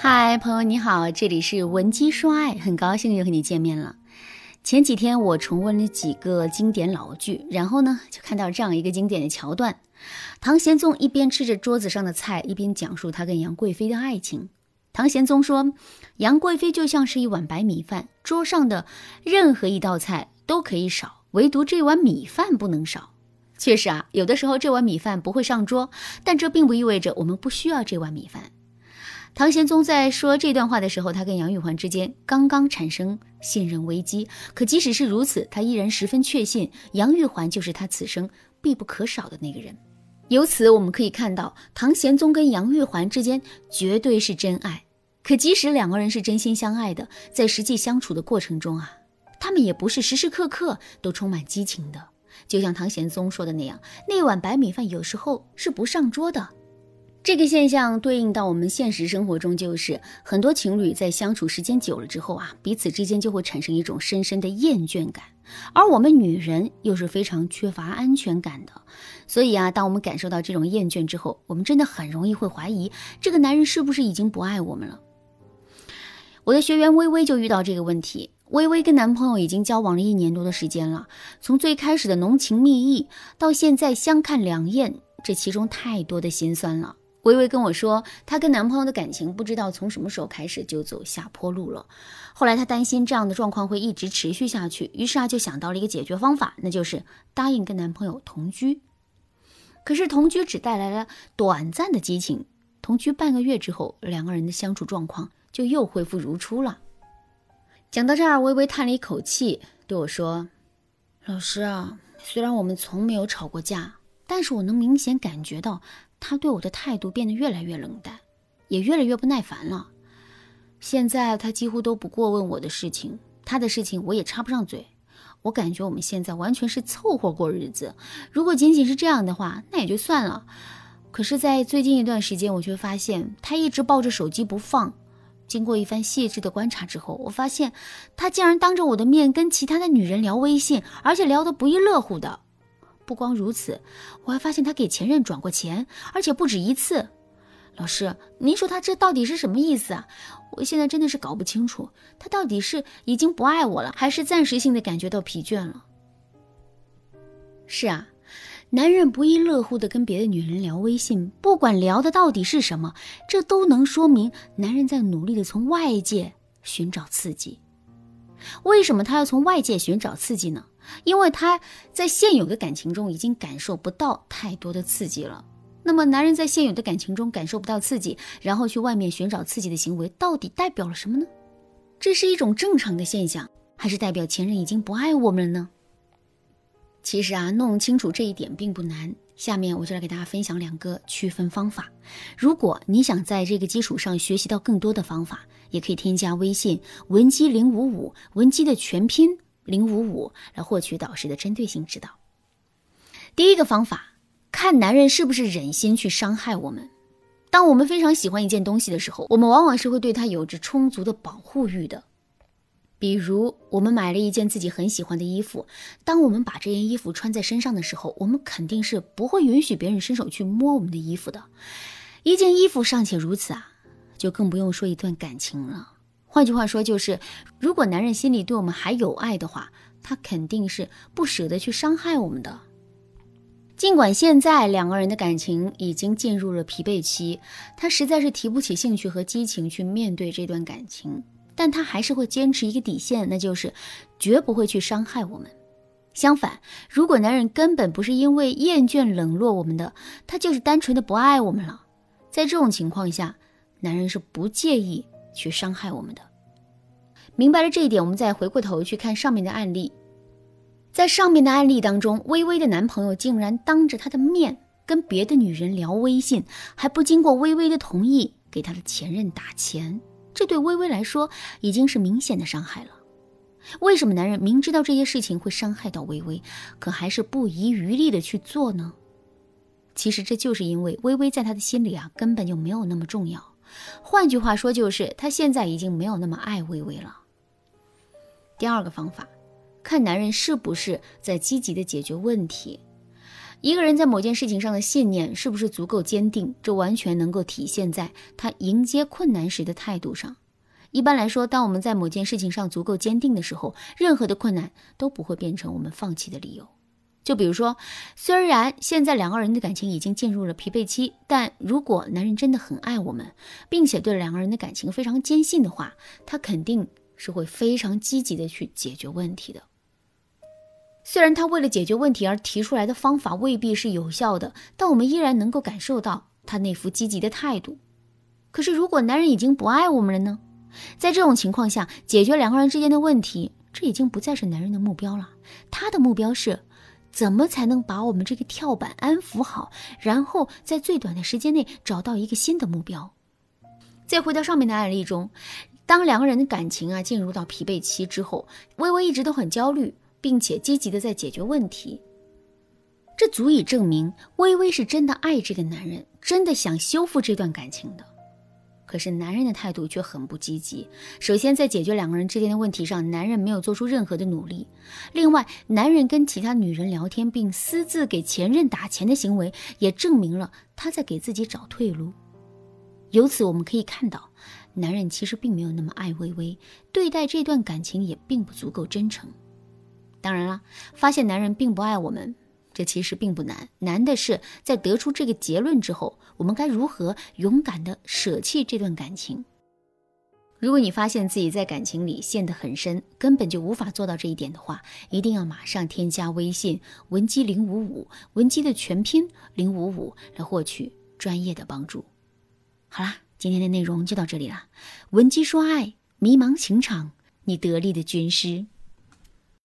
嗨，朋友你好，这里是文姬说爱，很高兴又和你见面了。前几天我重温了几个经典老剧，然后呢就看到这样一个经典的桥段：唐玄宗一边吃着桌子上的菜，一边讲述他跟杨贵妃的爱情。唐玄宗说，杨贵妃就像是一碗白米饭，桌上的任何一道菜都可以少，唯独这碗米饭不能少。确实啊，有的时候这碗米饭不会上桌，但这并不意味着我们不需要这碗米饭。唐玄宗在说这段话的时候，他跟杨玉环之间刚刚产生信任危机。可即使是如此，他依然十分确信杨玉环就是他此生必不可少的那个人。由此我们可以看到，唐玄宗跟杨玉环之间绝对是真爱。可即使两个人是真心相爱的，在实际相处的过程中啊，他们也不是时时刻刻都充满激情的。就像唐玄宗说的那样，那碗白米饭有时候是不上桌的。这个现象对应到我们现实生活中，就是很多情侣在相处时间久了之后啊，彼此之间就会产生一种深深的厌倦感，而我们女人又是非常缺乏安全感的，所以啊，当我们感受到这种厌倦之后，我们真的很容易会怀疑这个男人是不是已经不爱我们了。我的学员微微就遇到这个问题，微微跟男朋友已经交往了一年多的时间了，从最开始的浓情蜜意，到现在相看两厌，这其中太多的心酸了。微微跟我说，她跟男朋友的感情不知道从什么时候开始就走下坡路了。后来她担心这样的状况会一直持续下去，于是啊就想到了一个解决方法，那就是答应跟男朋友同居。可是同居只带来了短暂的激情，同居半个月之后，两个人的相处状况就又恢复如初了。讲到这儿，微微叹了一口气，对我说：“老师啊，虽然我们从没有吵过架，但是我能明显感觉到。”他对我的态度变得越来越冷淡，也越来越不耐烦了。现在他几乎都不过问我的事情，他的事情我也插不上嘴。我感觉我们现在完全是凑合过日子。如果仅仅是这样的话，那也就算了。可是，在最近一段时间，我却发现他一直抱着手机不放。经过一番细致的观察之后，我发现他竟然当着我的面跟其他的女人聊微信，而且聊得不亦乐乎的。不光如此，我还发现他给前任转过钱，而且不止一次。老师，您说他这到底是什么意思啊？我现在真的是搞不清楚，他到底是已经不爱我了，还是暂时性的感觉到疲倦了？是啊，男人不亦乐乎的跟别的女人聊微信，不管聊的到底是什么，这都能说明男人在努力的从外界寻找刺激。为什么他要从外界寻找刺激呢？因为他在现有的感情中已经感受不到太多的刺激了。那么，男人在现有的感情中感受不到刺激，然后去外面寻找刺激的行为，到底代表了什么呢？这是一种正常的现象，还是代表前任已经不爱我们了呢？其实啊，弄清楚这一点并不难。下面我就来给大家分享两个区分方法。如果你想在这个基础上学习到更多的方法，也可以添加微信文姬零五五，文姬的全拼。零五五来获取导师的针对性指导。第一个方法，看男人是不是忍心去伤害我们。当我们非常喜欢一件东西的时候，我们往往是会对它有着充足的保护欲的。比如，我们买了一件自己很喜欢的衣服，当我们把这件衣服穿在身上的时候，我们肯定是不会允许别人伸手去摸我们的衣服的。一件衣服尚且如此啊，就更不用说一段感情了。换句话说，就是如果男人心里对我们还有爱的话，他肯定是不舍得去伤害我们的。尽管现在两个人的感情已经进入了疲惫期，他实在是提不起兴趣和激情去面对这段感情，但他还是会坚持一个底线，那就是绝不会去伤害我们。相反，如果男人根本不是因为厌倦冷落我们的，他就是单纯的不爱我们了，在这种情况下，男人是不介意。去伤害我们的，明白了这一点，我们再回过头去看上面的案例。在上面的案例当中，微微的男朋友竟然当着她的面跟别的女人聊微信，还不经过微微的同意给他的前任打钱，这对微微来说已经是明显的伤害了。为什么男人明知道这些事情会伤害到微微，可还是不遗余力的去做呢？其实这就是因为微微在他的心里啊，根本就没有那么重要。换句话说，就是他现在已经没有那么爱微微了。第二个方法，看男人是不是在积极的解决问题。一个人在某件事情上的信念是不是足够坚定，这完全能够体现在他迎接困难时的态度上。一般来说，当我们在某件事情上足够坚定的时候，任何的困难都不会变成我们放弃的理由。就比如说，虽然现在两个人的感情已经进入了疲惫期，但如果男人真的很爱我们，并且对两个人的感情非常坚信的话，他肯定是会非常积极的去解决问题的。虽然他为了解决问题而提出来的方法未必是有效的，但我们依然能够感受到他那副积极的态度。可是，如果男人已经不爱我们了呢？在这种情况下，解决两个人之间的问题，这已经不再是男人的目标了。他的目标是，怎么才能把我们这个跳板安抚好，然后在最短的时间内找到一个新的目标。再回到上面的案例中，当两个人的感情啊进入到疲惫期之后，微微一直都很焦虑，并且积极的在解决问题，这足以证明微微是真的爱这个男人，真的想修复这段感情的。可是男人的态度却很不积极。首先，在解决两个人之间的问题上，男人没有做出任何的努力。另外，男人跟其他女人聊天并私自给前任打钱的行为，也证明了他在给自己找退路。由此，我们可以看到，男人其实并没有那么爱微微，对待这段感情也并不足够真诚。当然了，发现男人并不爱我们。这其实并不难，难的是在得出这个结论之后，我们该如何勇敢的舍弃这段感情？如果你发现自己在感情里陷得很深，根本就无法做到这一点的话，一定要马上添加微信文姬零五五，文姬的全拼零五五，来获取专业的帮助。好啦，今天的内容就到这里啦，文姬说爱，迷茫情场，你得力的军师。